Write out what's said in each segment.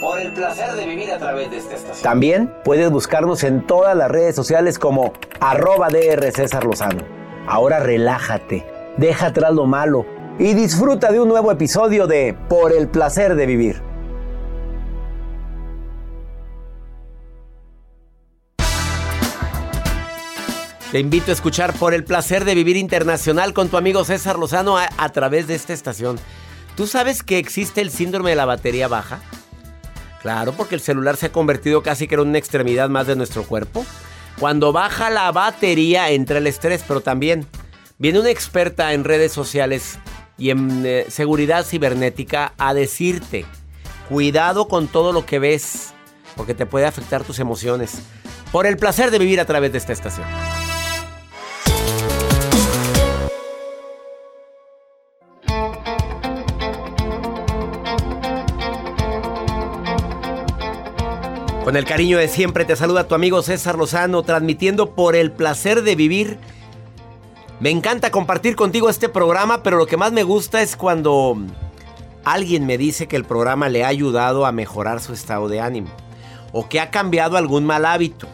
Por el placer de vivir a través de esta estación. También puedes buscarnos en todas las redes sociales como arroba DR César Lozano. Ahora relájate, deja atrás lo malo y disfruta de un nuevo episodio de Por el placer de vivir. Te invito a escuchar Por el placer de vivir internacional con tu amigo César Lozano a, a través de esta estación. ¿Tú sabes que existe el síndrome de la batería baja? Claro, porque el celular se ha convertido casi que en una extremidad más de nuestro cuerpo. Cuando baja la batería entra el estrés, pero también viene una experta en redes sociales y en eh, seguridad cibernética a decirte, cuidado con todo lo que ves, porque te puede afectar tus emociones. Por el placer de vivir a través de esta estación. Con el cariño de siempre te saluda tu amigo César Lozano, transmitiendo por el placer de vivir. Me encanta compartir contigo este programa, pero lo que más me gusta es cuando alguien me dice que el programa le ha ayudado a mejorar su estado de ánimo, o que ha cambiado algún mal hábito,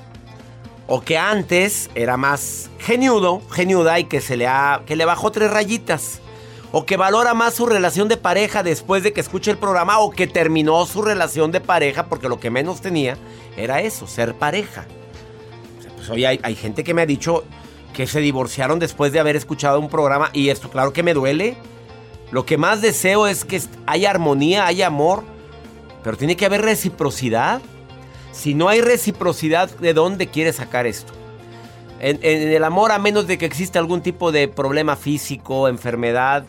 o que antes era más geniudo, geniuda y que se le ha que le bajó tres rayitas o que valora más su relación de pareja después de que escuche el programa o que terminó su relación de pareja porque lo que menos tenía era eso, ser pareja. Pues hoy hay, hay gente que me ha dicho que se divorciaron después de haber escuchado un programa y esto claro que me duele. Lo que más deseo es que haya armonía, haya amor, pero tiene que haber reciprocidad. Si no hay reciprocidad, ¿de dónde quieres sacar esto? En, en, el amor, a menos de que exista algún tipo de problema físico, enfermedad,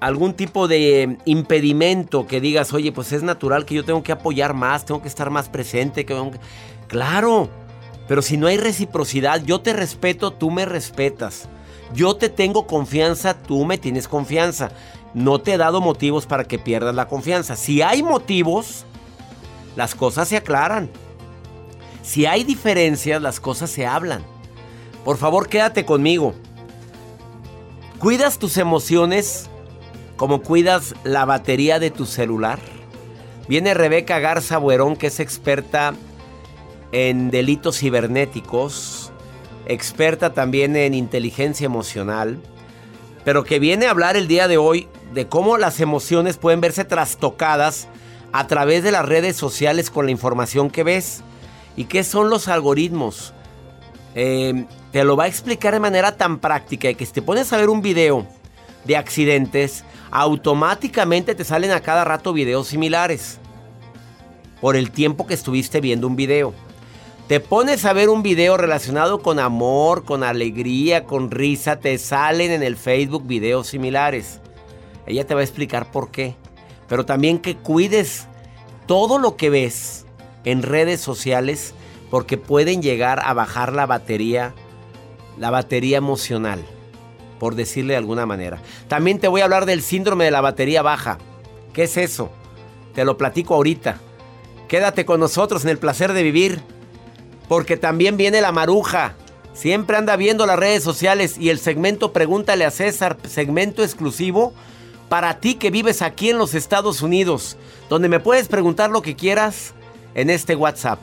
algún tipo de impedimento que digas, oye, pues es natural que yo tengo que apoyar más, tengo que estar más presente. Claro, pero si no hay reciprocidad, yo te respeto, tú me respetas. Yo te tengo confianza, tú me tienes confianza. No te he dado motivos para que pierdas la confianza. Si hay motivos, las cosas se aclaran. Si hay diferencias, las cosas se hablan. Por favor, quédate conmigo. ¿Cuidas tus emociones como cuidas la batería de tu celular? Viene Rebeca Garza Buerón, que es experta en delitos cibernéticos, experta también en inteligencia emocional, pero que viene a hablar el día de hoy de cómo las emociones pueden verse trastocadas a través de las redes sociales con la información que ves. ¿Y qué son los algoritmos? Eh, te lo va a explicar de manera tan práctica que si te pones a ver un video de accidentes, automáticamente te salen a cada rato videos similares. Por el tiempo que estuviste viendo un video. Te pones a ver un video relacionado con amor, con alegría, con risa, te salen en el Facebook videos similares. Ella te va a explicar por qué. Pero también que cuides todo lo que ves en redes sociales porque pueden llegar a bajar la batería, la batería emocional, por decirle de alguna manera. También te voy a hablar del síndrome de la batería baja. ¿Qué es eso? Te lo platico ahorita. Quédate con nosotros en el placer de vivir, porque también viene la maruja. Siempre anda viendo las redes sociales y el segmento Pregúntale a César, segmento exclusivo para ti que vives aquí en los Estados Unidos, donde me puedes preguntar lo que quieras en este WhatsApp.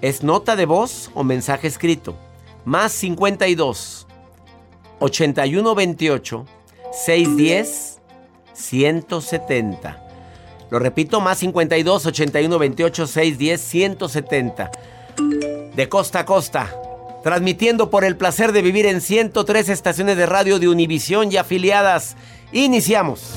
¿Es nota de voz o mensaje escrito? Más 52 81 28 610 170. Lo repito, más 52 81 28 610 170. De costa a costa, transmitiendo por el placer de vivir en 103 estaciones de radio de Univisión y afiliadas. Iniciamos.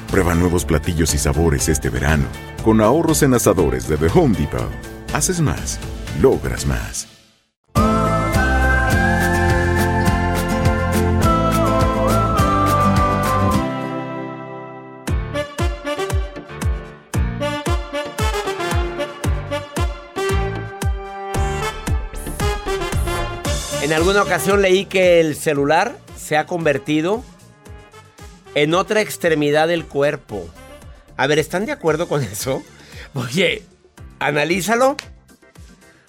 Prueba nuevos platillos y sabores este verano. Con ahorros en asadores de The Home Depot. Haces más, logras más. En alguna ocasión leí que el celular se ha convertido en otra extremidad del cuerpo. A ver, ¿están de acuerdo con eso? Oye, analízalo.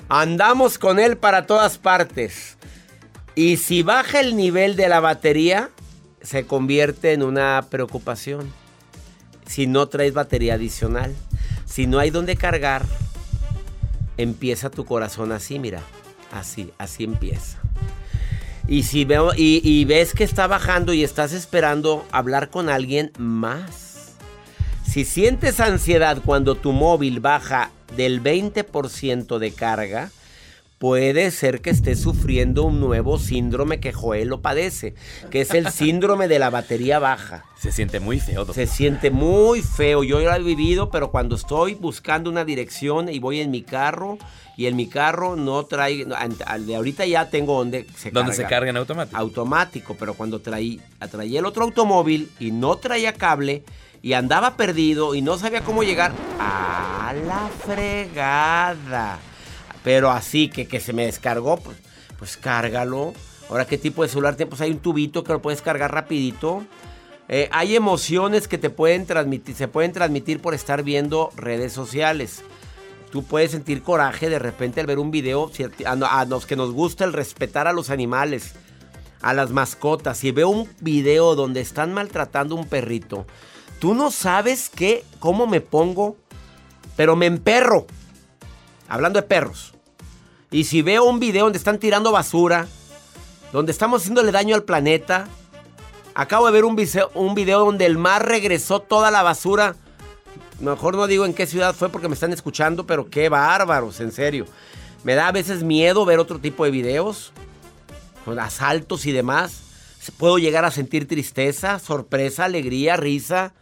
Andamos con él para todas partes. Y si baja el nivel de la batería, se convierte en una preocupación. Si no traes batería adicional, si no hay donde cargar, empieza tu corazón así, mira. Así, así empieza. Y si veo y, ves que está bajando y estás esperando hablar con alguien más. Si sientes ansiedad cuando tu móvil baja del 20% de carga, puede ser que estés sufriendo un nuevo síndrome que Joel lo padece, que es el síndrome de la batería baja. Se siente muy feo, doctor. Se siente muy feo. Yo lo he vivido, pero cuando estoy buscando una dirección y voy en mi carro y en mi carro no trae, de ahorita ya tengo donde se ¿Dónde carga. se carga en automático? Automático, pero cuando traí, traía el otro automóvil y no traía cable y andaba perdido y no sabía cómo llegar a la fregada. Pero así que, que se me descargó, pues, pues cárgalo. Ahora, ¿qué tipo de celular tienes? Pues hay un tubito que lo puedes cargar rapidito. Eh, hay emociones que te pueden transmitir, se pueden transmitir por estar viendo redes sociales. Tú puedes sentir coraje de repente al ver un video, a, a los que nos gusta el respetar a los animales, a las mascotas. Si veo un video donde están maltratando a un perrito, tú no sabes qué, cómo me pongo, pero me emperro. Hablando de perros. Y si veo un video donde están tirando basura, donde estamos haciéndole daño al planeta, acabo de ver un video, un video donde el mar regresó toda la basura. Mejor no digo en qué ciudad fue porque me están escuchando, pero qué bárbaros, en serio. Me da a veces miedo ver otro tipo de videos, con asaltos y demás. Puedo llegar a sentir tristeza, sorpresa, alegría, risa.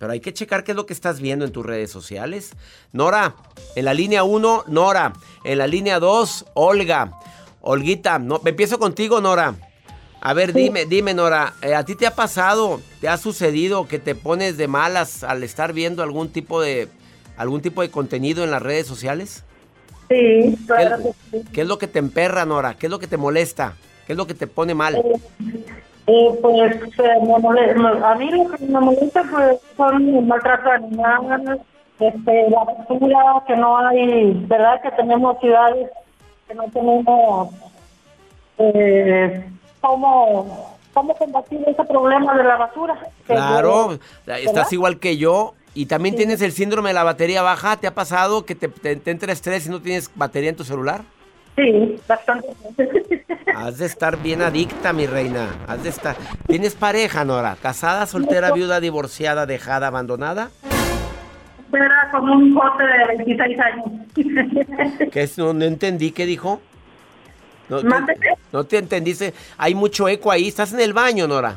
Pero hay que checar qué es lo que estás viendo en tus redes sociales. Nora, en la línea 1, Nora. En la línea 2, Olga. Olguita, no, empiezo contigo, Nora. A ver, dime, dime, Nora, eh, ¿a ti te ha pasado, te ha sucedido que te pones de malas al estar viendo algún tipo de algún tipo de contenido en las redes sociales? Sí, claro ¿Qué, es lo que te emperra, Nora? ¿Qué es lo que te molesta? ¿Qué es lo que te pone mal? Eh, eh, pues a mí lo que me molesta pues, son maltrato animal, este, la basura, que no hay, ¿verdad? Que tenemos ciudades que no tenemos eh, cómo, cómo combatir ese problema de la basura. Claro, estás igual que yo. Y también tienes el síndrome de la batería baja. ¿Te ha pasado que te, te, entra estrés y no tienes batería en tu celular? Sí, bastante. Has de estar bien adicta, mi reina. Has de estar. ¿Tienes pareja, Nora? ¿Casada, soltera, viuda, divorciada, dejada, abandonada? Era como un bote de 26 años. ¿Qué es? No, entendí. ¿Qué dijo? No te, no te entendiste. Hay mucho eco ahí. ¿Estás en el baño, Nora?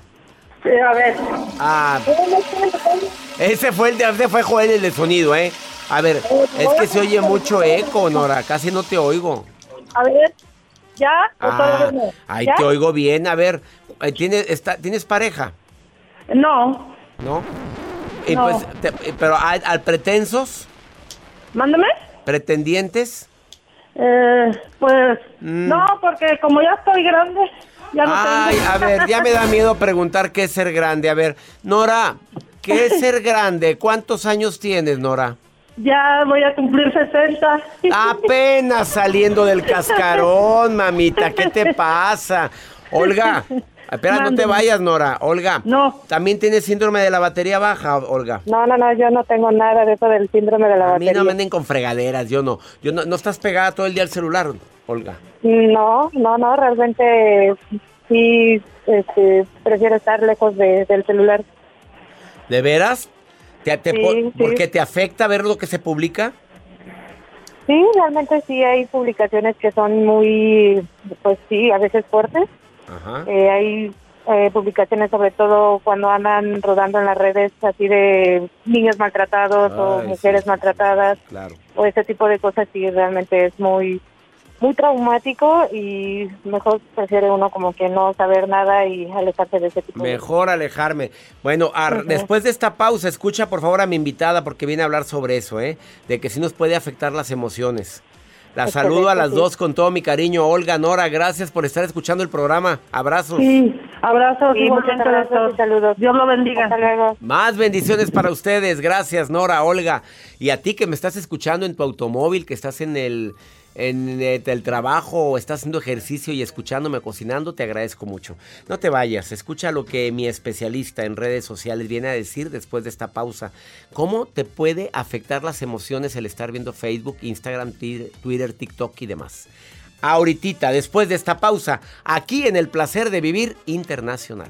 Sí, a ver. Ah. Ese fue el de, ese fue Joel el de sonido, ¿eh? A ver, es que se oye mucho eco, Nora. Casi no te oigo. A ver, ¿ya? Ah, ahí te oigo bien. A ver, eh, ¿tienes, está, ¿tienes pareja? No. ¿No? Y pues, pero ¿al, pretensos? Mándame. ¿Pretendientes? Eh, pues, mm. no, porque como ya estoy grande, ya no Ay, a ver, ya me da miedo preguntar qué es ser grande. A ver, Nora, ¿qué es ser grande? ¿Cuántos años tienes, Nora? Ya voy a cumplir 60. Apenas saliendo del cascarón, mamita. ¿Qué te pasa? Olga, espera, no te vayas, Nora. Olga. No. ¿También tienes síndrome de la batería baja, Olga? No, no, no, yo no tengo nada de eso del síndrome de la batería. A mí no me anden con fregaderas, yo no. Yo no, no estás pegada todo el día al celular, Olga. No, no, no, realmente sí este, prefiero estar lejos del celular. ¿De veras? ¿Te, ¿Porque te afecta ver lo que se publica? Sí, realmente sí hay publicaciones que son muy, pues sí, a veces fuertes. Eh, hay eh, publicaciones sobre todo cuando andan rodando en las redes así de niños maltratados o mujeres maltratadas. Claro. O ese tipo de cosas sí realmente es muy muy traumático y mejor prefiere uno como que no saber nada y alejarse de ese tipo Mejor alejarme. Bueno, después de esta pausa, escucha por favor a mi invitada porque viene a hablar sobre eso, ¿eh? De que sí nos puede afectar las emociones. La saludo a las dos con todo mi cariño. Olga, Nora, gracias por estar escuchando el programa. Abrazos. Sí, abrazos y muchas gracias. Saludos. Dios lo bendiga. Hasta luego. Más bendiciones para ustedes. Gracias, Nora, Olga. Y a ti que me estás escuchando en tu automóvil, que estás en el en eh, el trabajo o estás haciendo ejercicio y escuchándome cocinando, te agradezco mucho. No te vayas, escucha lo que mi especialista en redes sociales viene a decir después de esta pausa. ¿Cómo te puede afectar las emociones el estar viendo Facebook, Instagram, Twitter, TikTok y demás? Ahorita, después de esta pausa, aquí en el placer de vivir internacional.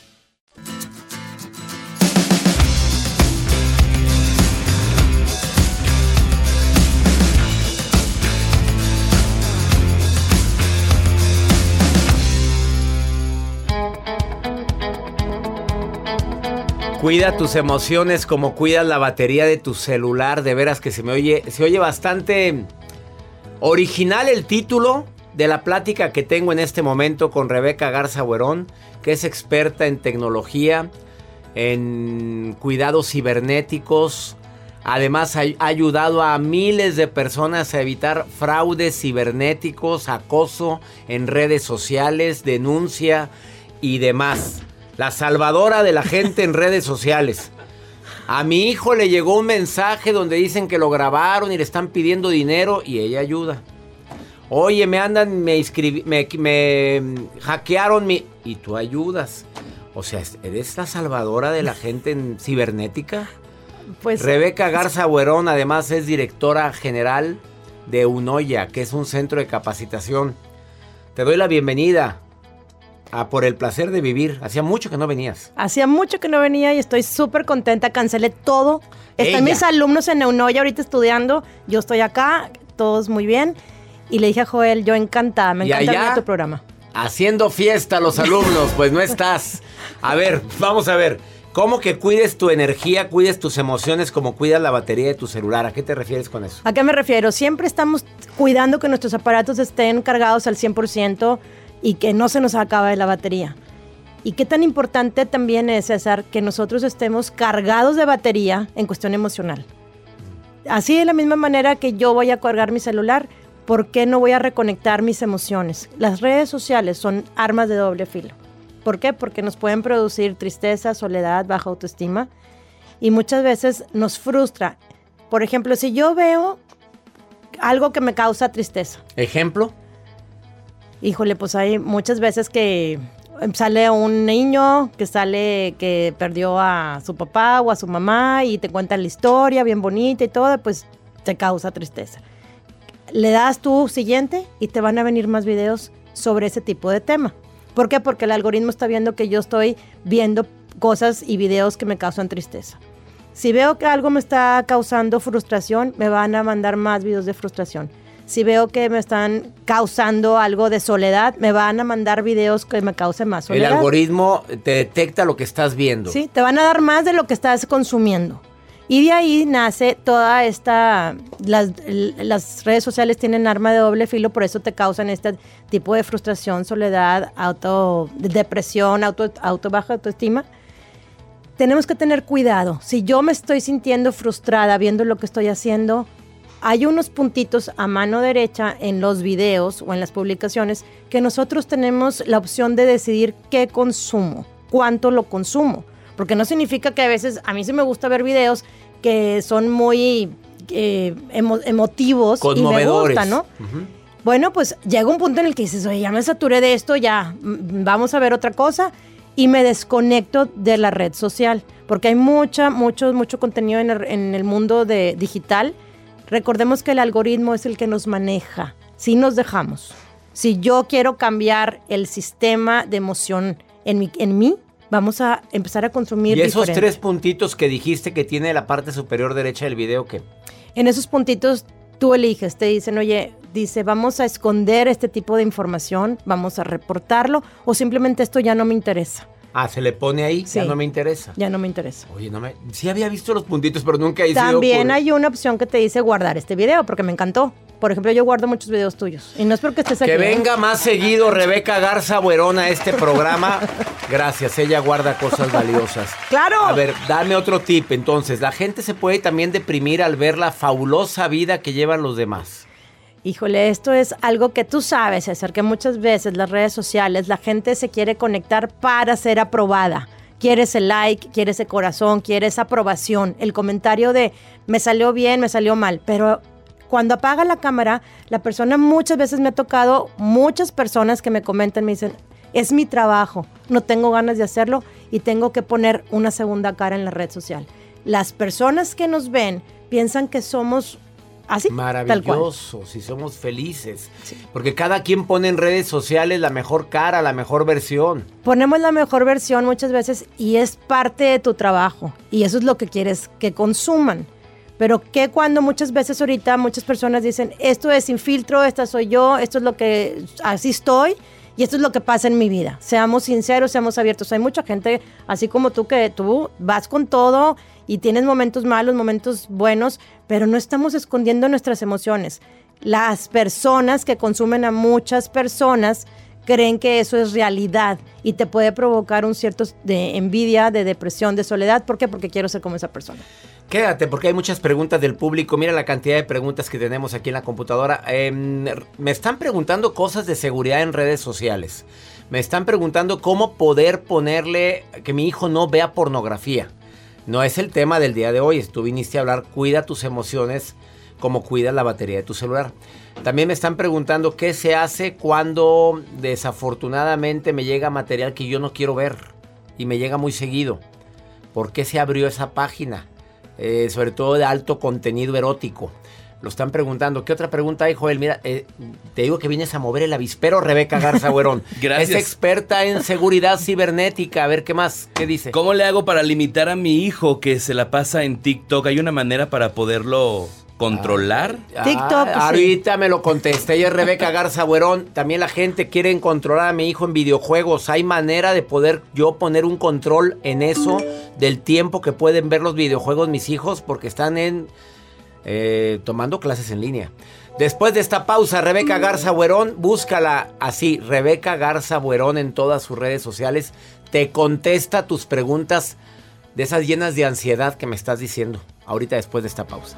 Cuida tus emociones como cuidas la batería de tu celular. De veras que se me oye, se oye bastante original el título de la plática que tengo en este momento con Rebeca Garza Huerón, que es experta en tecnología, en cuidados cibernéticos. Además ha ayudado a miles de personas a evitar fraudes cibernéticos, acoso en redes sociales, denuncia y demás la salvadora de la gente en redes sociales. A mi hijo le llegó un mensaje donde dicen que lo grabaron y le están pidiendo dinero y ella ayuda. Oye, me andan, me, me, me hackearon mi... Y tú ayudas. O sea, ¿eres la salvadora de la gente en cibernética? Pues... Rebeca Garza Buerón además es directora general de UNOYA, que es un centro de capacitación. Te doy la bienvenida. Por el placer de vivir. Hacía mucho que no venías. Hacía mucho que no venía y estoy súper contenta. Cancelé todo. Están mis alumnos en Neunoya ahorita estudiando. Yo estoy acá, todos muy bien. Y le dije a Joel, yo encantada, me encanta tu programa. Haciendo fiesta los alumnos, pues no estás. A ver, vamos a ver. ¿Cómo que cuides tu energía, cuides tus emociones como cuidas la batería de tu celular? ¿A qué te refieres con eso? ¿A qué me refiero? Siempre estamos cuidando que nuestros aparatos estén cargados al 100% y que no se nos acabe la batería. Y qué tan importante también es, César, que nosotros estemos cargados de batería en cuestión emocional. Así de la misma manera que yo voy a cargar mi celular, ¿por qué no voy a reconectar mis emociones? Las redes sociales son armas de doble filo. ¿Por qué? Porque nos pueden producir tristeza, soledad, baja autoestima y muchas veces nos frustra. Por ejemplo, si yo veo algo que me causa tristeza. ¿Ejemplo? Híjole, pues hay muchas veces que sale un niño que sale que perdió a su papá o a su mamá y te cuentan la historia bien bonita y todo, pues te causa tristeza. Le das tu siguiente y te van a venir más videos sobre ese tipo de tema. ¿Por qué? Porque el algoritmo está viendo que yo estoy viendo cosas y videos que me causan tristeza. Si veo que algo me está causando frustración, me van a mandar más videos de frustración si veo que me están causando algo de soledad, me van a mandar videos que me causen más soledad. El algoritmo te detecta lo que estás viendo. Sí, te van a dar más de lo que estás consumiendo. Y de ahí nace toda esta, las, las, redes sociales tienen arma de doble filo, por eso te causan este tipo de frustración, soledad, auto, depresión, auto, auto baja autoestima. Tenemos que tener cuidado. Si yo me estoy sintiendo frustrada viendo lo que estoy haciendo, hay unos puntitos a mano derecha en los videos o en las publicaciones que nosotros tenemos la opción de decidir qué consumo, cuánto lo consumo. Porque no significa que a veces a mí sí me gusta ver videos que son muy eh, emotivos y me gustan, ¿no? Bueno, pues llega un punto en el que dices, oye, ya me saturé de esto, ya mm, vamos a ver otra cosa y me desconecto de la red social. Porque hay mucha, mucho, mucho contenido en el, en el mundo de, digital Recordemos que el algoritmo es el que nos maneja. Si nos dejamos. Si yo quiero cambiar el sistema de emoción en, mi, en mí, vamos a empezar a consumir. ¿Y esos tres puntitos que dijiste que tiene la parte superior derecha del video qué? En esos puntitos tú eliges, te dicen, oye, dice, vamos a esconder este tipo de información, vamos a reportarlo o simplemente esto ya no me interesa. Ah, se le pone ahí, ya no me interesa. Ya no me interesa. Oye, no me. Sí había visto los puntitos, pero nunca hice. También hay una opción que te dice guardar este video porque me encantó. Por ejemplo, yo guardo muchos videos tuyos. Y no es porque estés aquí. Que ¿eh? venga más seguido Rebeca Garza Buerona a este programa. Gracias, ella guarda cosas valiosas. ¡Claro! A ver, dame otro tip. Entonces, la gente se puede también deprimir al ver la fabulosa vida que llevan los demás. Híjole, esto es algo que tú sabes, César, que muchas veces las redes sociales, la gente se quiere conectar para ser aprobada. Quiere ese like, quiere ese corazón, quiere esa aprobación, el comentario de me salió bien, me salió mal. Pero cuando apaga la cámara, la persona muchas veces me ha tocado, muchas personas que me comentan, me dicen, es mi trabajo, no tengo ganas de hacerlo y tengo que poner una segunda cara en la red social. Las personas que nos ven piensan que somos así, tal cual. Maravilloso, si somos felices. Porque cada quien pone en redes sociales la mejor cara, la mejor versión. Ponemos la mejor versión muchas veces y es parte de tu trabajo y eso es lo que quieres que consuman. Pero que cuando muchas veces ahorita muchas personas dicen, esto es sin filtro, esta soy yo, esto es lo que, así estoy y esto es lo que pasa en mi vida. Seamos sinceros, seamos abiertos. Hay mucha gente, así como tú, que tú vas con todo y tienes momentos malos, momentos buenos, pero no estamos escondiendo nuestras emociones. Las personas que consumen a muchas personas creen que eso es realidad y te puede provocar un cierto de envidia, de depresión, de soledad. ¿Por qué? Porque quiero ser como esa persona. Quédate, porque hay muchas preguntas del público. Mira la cantidad de preguntas que tenemos aquí en la computadora. Em, me están preguntando cosas de seguridad en redes sociales. Me están preguntando cómo poder ponerle que mi hijo no vea pornografía. No es el tema del día de hoy. Tú viniste a hablar, cuida tus emociones como cuida la batería de tu celular. También me están preguntando qué se hace cuando desafortunadamente me llega material que yo no quiero ver y me llega muy seguido. ¿Por qué se abrió esa página? Eh, sobre todo de alto contenido erótico. Lo están preguntando. ¿Qué otra pregunta hay, Joel? Mira, eh, te digo que vienes a mover el avispero, Rebeca Garza Güerón. Gracias. Es experta en seguridad cibernética. A ver, ¿qué más? ¿Qué dice? ¿Cómo le hago para limitar a mi hijo que se la pasa en TikTok? ¿Hay una manera para poderlo controlar? TikTok, Ah, sí. ahorita me lo contesté. Ella es Rebeca Garza Güerón. También la gente quiere controlar a mi hijo en videojuegos. ¿Hay manera de poder yo poner un control en eso del tiempo que pueden ver los videojuegos mis hijos? Porque están en eh, tomando clases en línea. Después de esta pausa, Rebeca Garza Buerón, búscala así, Rebeca Garza Buerón en todas sus redes sociales. Te contesta tus preguntas de esas llenas de ansiedad que me estás diciendo. Ahorita después de esta pausa.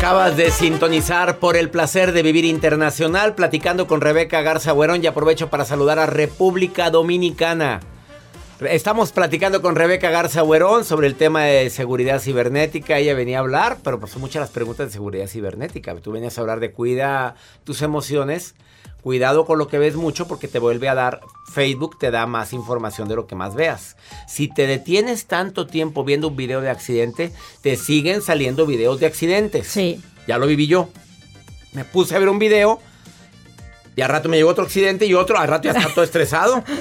Acabas de sintonizar por el placer de vivir internacional, platicando con Rebeca Garza Huerón y aprovecho para saludar a República Dominicana. Estamos platicando con Rebeca Garza Huerón sobre el tema de seguridad cibernética. Ella venía a hablar, pero pues son muchas las preguntas de seguridad cibernética. Tú venías a hablar de cuida tus emociones, cuidado con lo que ves mucho porque te vuelve a dar, Facebook te da más información de lo que más veas. Si te detienes tanto tiempo viendo un video de accidente, te siguen saliendo videos de accidentes. Sí. Ya lo viví yo. Me puse a ver un video y al rato me llegó otro accidente y otro, al rato ya estaba todo estresado.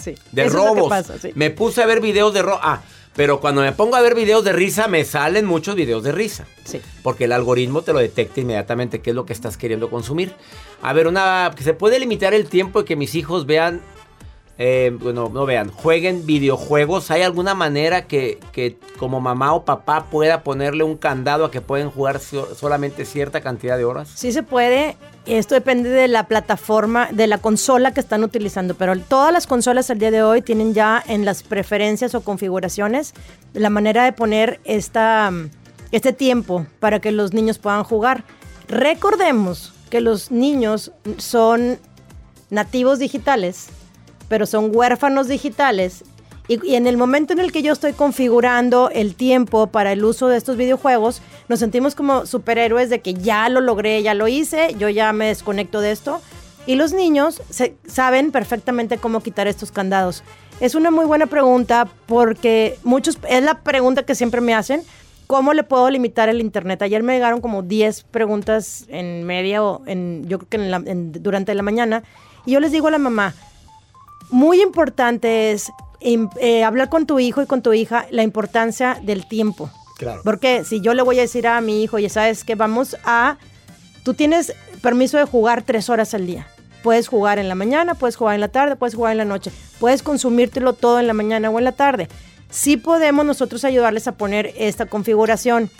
Sí. De Eso es lo que robos. pasa, sí. Me puse a ver videos de robos. Ah, pero cuando me pongo a ver videos de risa, me salen muchos videos de risa. Sí. Porque el algoritmo te lo detecta inmediatamente qué es lo que estás queriendo consumir. A ver, una que se puede limitar el tiempo de que mis hijos vean, eh, bueno, no vean, jueguen videojuegos. ¿Hay alguna manera que, que como mamá o papá pueda ponerle un candado a que pueden jugar so- solamente cierta cantidad de horas? Sí se puede. Esto depende de la plataforma, de la consola que están utilizando, pero todas las consolas al día de hoy tienen ya en las preferencias o configuraciones la manera de poner esta, este tiempo para que los niños puedan jugar. Recordemos que los niños son nativos digitales, pero son huérfanos digitales. Y, y en el momento en el que yo estoy configurando el tiempo para el uso de estos videojuegos, nos sentimos como superhéroes de que ya lo logré, ya lo hice, yo ya me desconecto de esto. Y los niños se- saben perfectamente cómo quitar estos candados. Es una muy buena pregunta porque muchos, es la pregunta que siempre me hacen, ¿cómo le puedo limitar el internet? Ayer me llegaron como 10 preguntas en media o en, yo creo que en la- en- durante la mañana. Y yo les digo a la mamá, muy importante es eh, hablar con tu hijo y con tu hija la importancia del tiempo. Claro. Porque si yo le voy a decir a mi hijo, ya sabes que vamos a, tú tienes permiso de jugar tres horas al día. Puedes jugar en la mañana, puedes jugar en la tarde, puedes jugar en la noche. Puedes consumírtelo todo en la mañana o en la tarde. Sí podemos nosotros ayudarles a poner esta configuración.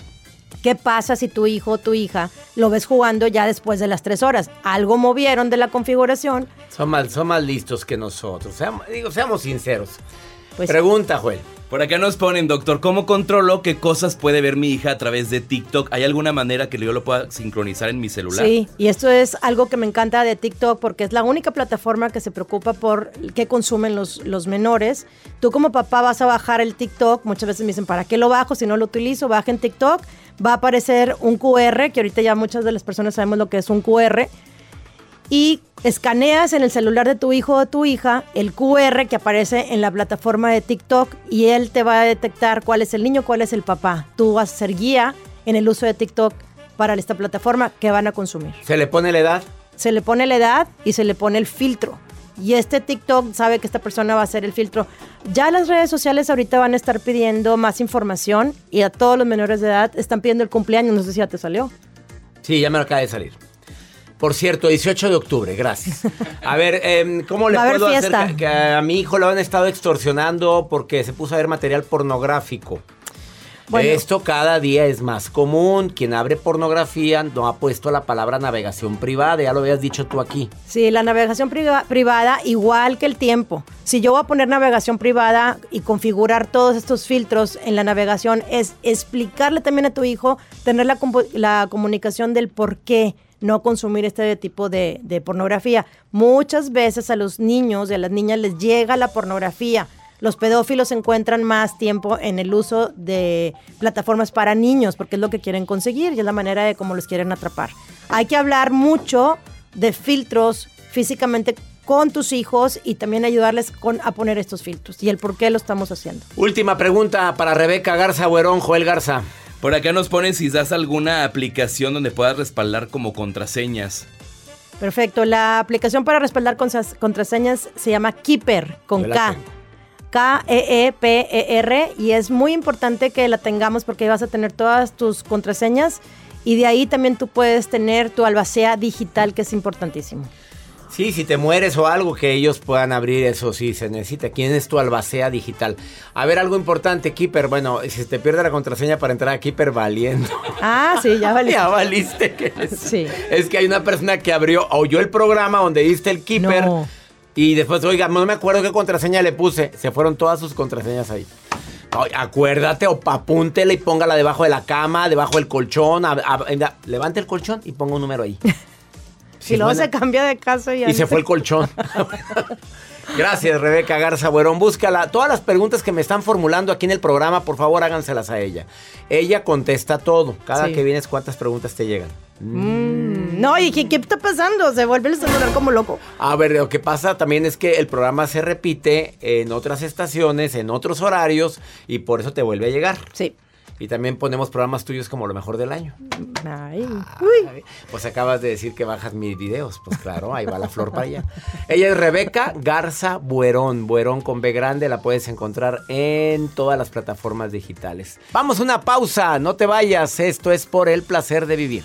¿Qué pasa si tu hijo o tu hija lo ves jugando ya después de las tres horas? Algo movieron de la configuración. Son más, son más listos que nosotros. Seamos, digo, seamos sinceros. Pues Pregunta, Joel. Por acá nos ponen, doctor, ¿cómo controlo qué cosas puede ver mi hija a través de TikTok? ¿Hay alguna manera que yo lo pueda sincronizar en mi celular? Sí, y esto es algo que me encanta de TikTok porque es la única plataforma que se preocupa por qué consumen los, los menores. Tú como papá vas a bajar el TikTok, muchas veces me dicen, ¿para qué lo bajo si no lo utilizo? Baja en TikTok, va a aparecer un QR, que ahorita ya muchas de las personas sabemos lo que es un QR, y escaneas en el celular de tu hijo o tu hija el QR que aparece en la plataforma de TikTok y él te va a detectar cuál es el niño, cuál es el papá. Tú vas a ser guía en el uso de TikTok para esta plataforma que van a consumir. ¿Se le pone la edad? Se le pone la edad y se le pone el filtro. Y este TikTok sabe que esta persona va a hacer el filtro. Ya las redes sociales ahorita van a estar pidiendo más información y a todos los menores de edad están pidiendo el cumpleaños. No sé si ya te salió. Sí, ya me lo acaba de salir. Por cierto, 18 de octubre, gracias. A ver, em, ¿cómo le puedo hacer que, que a mi hijo lo han estado extorsionando porque se puso a ver material pornográfico? Bueno. Esto cada día es más común. Quien abre pornografía no ha puesto la palabra navegación privada, ya lo habías dicho tú aquí. Sí, la navegación priva- privada, igual que el tiempo. Si yo voy a poner navegación privada y configurar todos estos filtros en la navegación, es explicarle también a tu hijo, tener la, la comunicación del por qué no consumir este tipo de, pornografía. Muchas veces a los niños y a las niñas les llega la pornografía. Los pedófilos encuentran más tiempo en el uso de plataformas para niños porque es lo que quieren conseguir y es la manera de cómo los quieren atrapar. Hay que hablar mucho de filtros físicamente con tus hijos y también ayudarles con, a poner estos filtros y el por qué lo estamos haciendo. Última pregunta para Rebeca Garza Huerón, Joel Garza. Por acá nos ponen si das alguna aplicación donde puedas respaldar como contraseñas. Perfecto. La aplicación para respaldar contraseñas se llama Keeper con K. K-E-E-P-E-R y es muy importante que la tengamos porque vas a tener todas tus contraseñas y de ahí también tú puedes tener tu albacea digital que es importantísimo. Sí, si te mueres o algo, que ellos puedan abrir eso, sí, se necesita. ¿Quién es tu albacea digital? A ver, algo importante, Keeper. Bueno, si te pierde la contraseña para entrar a Keeper, valiendo. Ah, sí, ya vale. ya valiste. Que es, Sí. es que hay una persona que abrió, oyó el programa donde diste el Keeper. No. Y después, oiga, no me acuerdo qué contraseña le puse. Se fueron todas sus contraseñas ahí. Ay, acuérdate o apúntela y póngala debajo de la cama, debajo del colchón. a- a- a- levante el colchón y ponga un número ahí. y luego se cambia de casa y, Y se fue el colchón. Gracias, Rebeca Garza Buerón. Búscala. Todas las preguntas que me están formulando aquí en el programa, por favor, háganselas a ella. Ella contesta todo. Cada Sí. que vienes, ¿cuántas preguntas te llegan? Mm, no, ¿y qué, qué está pasando? Se vuelve el celular como loco. A ver, lo que pasa también es que el programa se repite en otras estaciones, en otros horarios, y por eso te vuelve a llegar. Sí. Y también ponemos programas tuyos como lo mejor del año. Ay. Ay, Pues acabas de decir que bajas mis videos. Pues claro, ahí va la flor para allá. Ella es Rebeca Garza Buerón. Buerón con B grande. La puedes encontrar en todas las plataformas digitales. Vamos a una pausa. No te vayas. Esto es por el placer de vivir.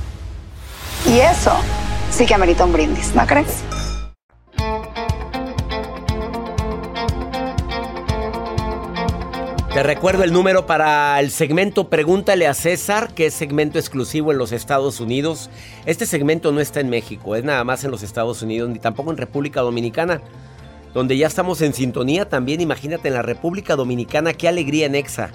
Y eso sí que amerita un brindis, ¿no crees? Te recuerdo el número para el segmento Pregúntale a César, que es segmento exclusivo en los Estados Unidos. Este segmento no está en México, es nada más en los Estados Unidos, ni tampoco en República Dominicana, donde ya estamos en sintonía también. Imagínate en la República Dominicana, qué alegría en Exa.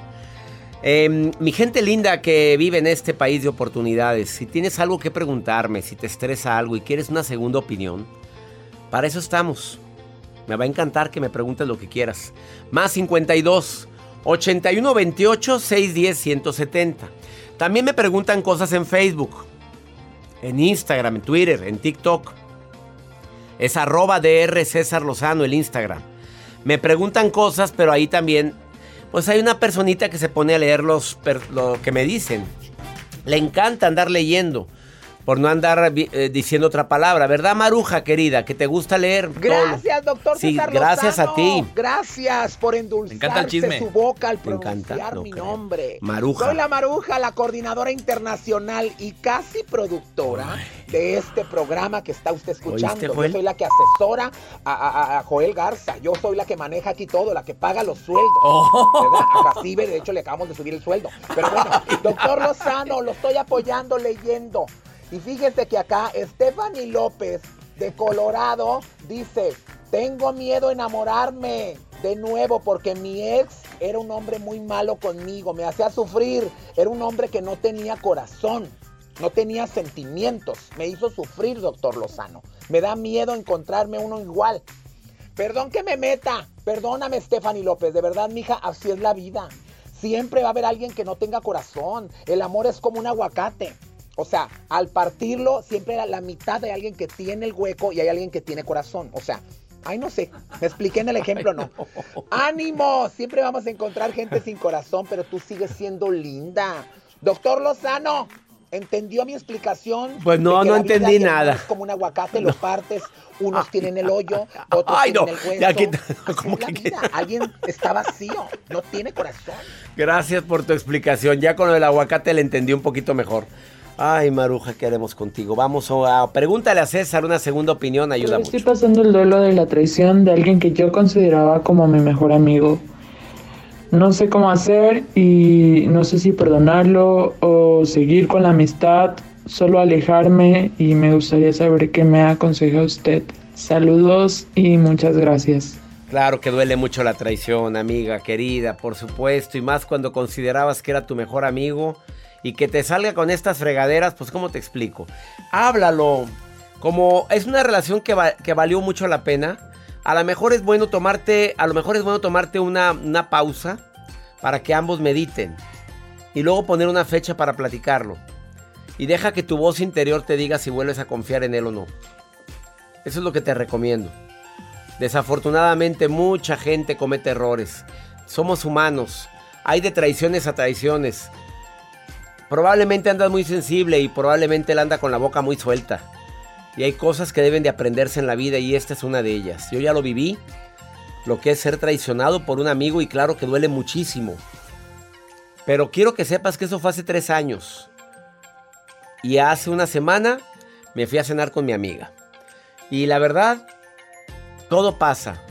Eh, mi gente linda que vive en este país de oportunidades, si tienes algo que preguntarme, si te estresa algo y quieres una segunda opinión, para eso estamos. Me va a encantar que me preguntes lo que quieras. Más 52 81 28 610 170. También me preguntan cosas en Facebook, en Instagram, en Twitter, en TikTok. Es arroba DR César Lozano el Instagram. Me preguntan cosas, pero ahí también, pues hay una personita que se pone a leer los, per- lo que me dicen. Le encanta andar leyendo, por no andar eh, diciendo otra palabra, ¿verdad, Maruja, querida? Que te gusta leer. todo. Gracias, doctor Sí, César gracias a ti. Gracias por encanta el endulzarse chisme. su boca al encanta, pronunciar no mi creo. nombre. Maruja. Soy la Maruja, la coordinadora internacional y casi productora de este programa que está usted escuchando. ¿Oíste, Yo soy la que asesora a, a- a Joel Garza. Yo soy la que maneja aquí todo, la que paga los sueldos. Oh. ¿verdad? A Jacibe, de hecho, le acabamos de subir el sueldo. Pero bueno, doctor Lozano, lo estoy apoyando leyendo. Y fíjese que acá Stephanie López de Colorado dice, tengo miedo a enamorarme de nuevo porque mi ex era un hombre muy malo conmigo, me hacía sufrir, era un hombre que no tenía corazón, no tenía sentimientos, me hizo sufrir, doctor Lozano. Me da miedo encontrarme uno igual. Perdón que me meta, perdóname Stephanie López, de verdad, mija, así es la vida. Siempre va a haber alguien que no tenga corazón. El amor es como un aguacate. O sea, al partirlo, siempre a la mitad hay alguien que tiene el hueco y hay alguien que tiene corazón. O sea, ay, no sé, me expliqué en el ejemplo, no. ¡Ánimo! Siempre vamos a encontrar gente sin corazón, pero tú sigues siendo linda. Doctor Lozano, ¿entendió mi explicación? Pues no, De que no entendí nada. Es como un aguacate, lo partes, unos tienen el hoyo, otros Ay, no, tienen el hueso. ya quita- Así es vida. Alguien está vacío, no tiene corazón. Gracias por tu explicación. Ya con el aguacate le entendí un poquito mejor. Ay, Maruja, ¿qué haremos contigo? Vamos a pregúntale a César una segunda opinión, ayuda Estoy mucho. pasando el duelo de la traición de alguien que yo consideraba como mi mejor amigo. No sé cómo hacer y no sé si perdonarlo o seguir con la amistad, solo alejarme y me gustaría saber qué me aconseja usted. Saludos y muchas gracias. Claro que duele mucho la traición, amiga, querida, por supuesto, y más cuando considerabas que era tu mejor amigo y que te salga con estas fregaderas, pues ¿cómo te explico? Háblalo. Como es una relación que, va- que valió mucho la pena, a lo mejor es bueno tomarte, a lo mejor es bueno tomarte una, una pausa para que ambos mediten y luego poner una fecha para platicarlo. Y deja que tu voz interior te diga si vuelves a confiar en él o no. Eso es lo que te recomiendo. Desafortunadamente mucha gente comete errores. Somos humanos. Hay de traiciones a traiciones. Probablemente andas muy sensible y probablemente él anda con la boca muy suelta. Y hay cosas que deben de aprenderse en la vida y esta es una de ellas. Yo ya lo viví. Lo que es ser traicionado por un amigo y claro que duele muchísimo. Pero quiero que sepas que eso fue hace tres años. Y hace una semana me fui a cenar con mi amiga. Y la verdad, todo pasa.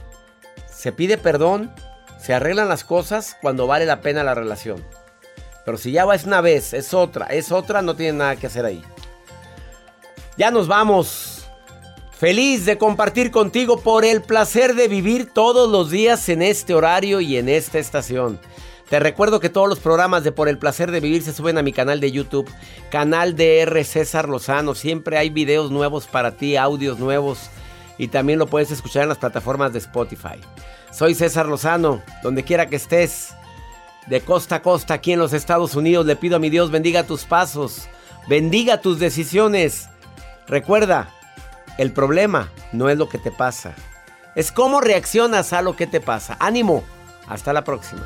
Se pide perdón, se arreglan las cosas cuando vale la pena la relación. Pero si ya va es una vez, es otra, es otra, no tiene nada que hacer ahí. Ya nos vamos. Feliz de compartir contigo por el placer de vivir todos los días en este horario y en esta estación. Te recuerdo que todos los programas de Por el placer de vivir se suben a mi canal de YouTube, canal DR César Lozano. Siempre hay videos nuevos para ti, audios nuevos y también lo puedes escuchar en las plataformas de Spotify. Soy César Lozano, donde quiera que estés, de costa a costa aquí en los Estados Unidos, le pido a mi Dios bendiga tus pasos, bendiga tus decisiones. Recuerda, el problema no es lo que te pasa, es cómo reaccionas a lo que te pasa. Ánimo, hasta la próxima.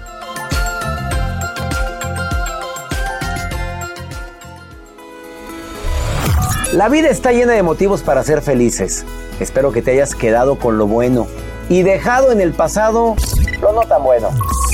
La vida está llena de motivos para ser felices. Espero que te hayas quedado con lo bueno y dejado en el pasado lo no tan bueno.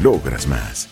logras más.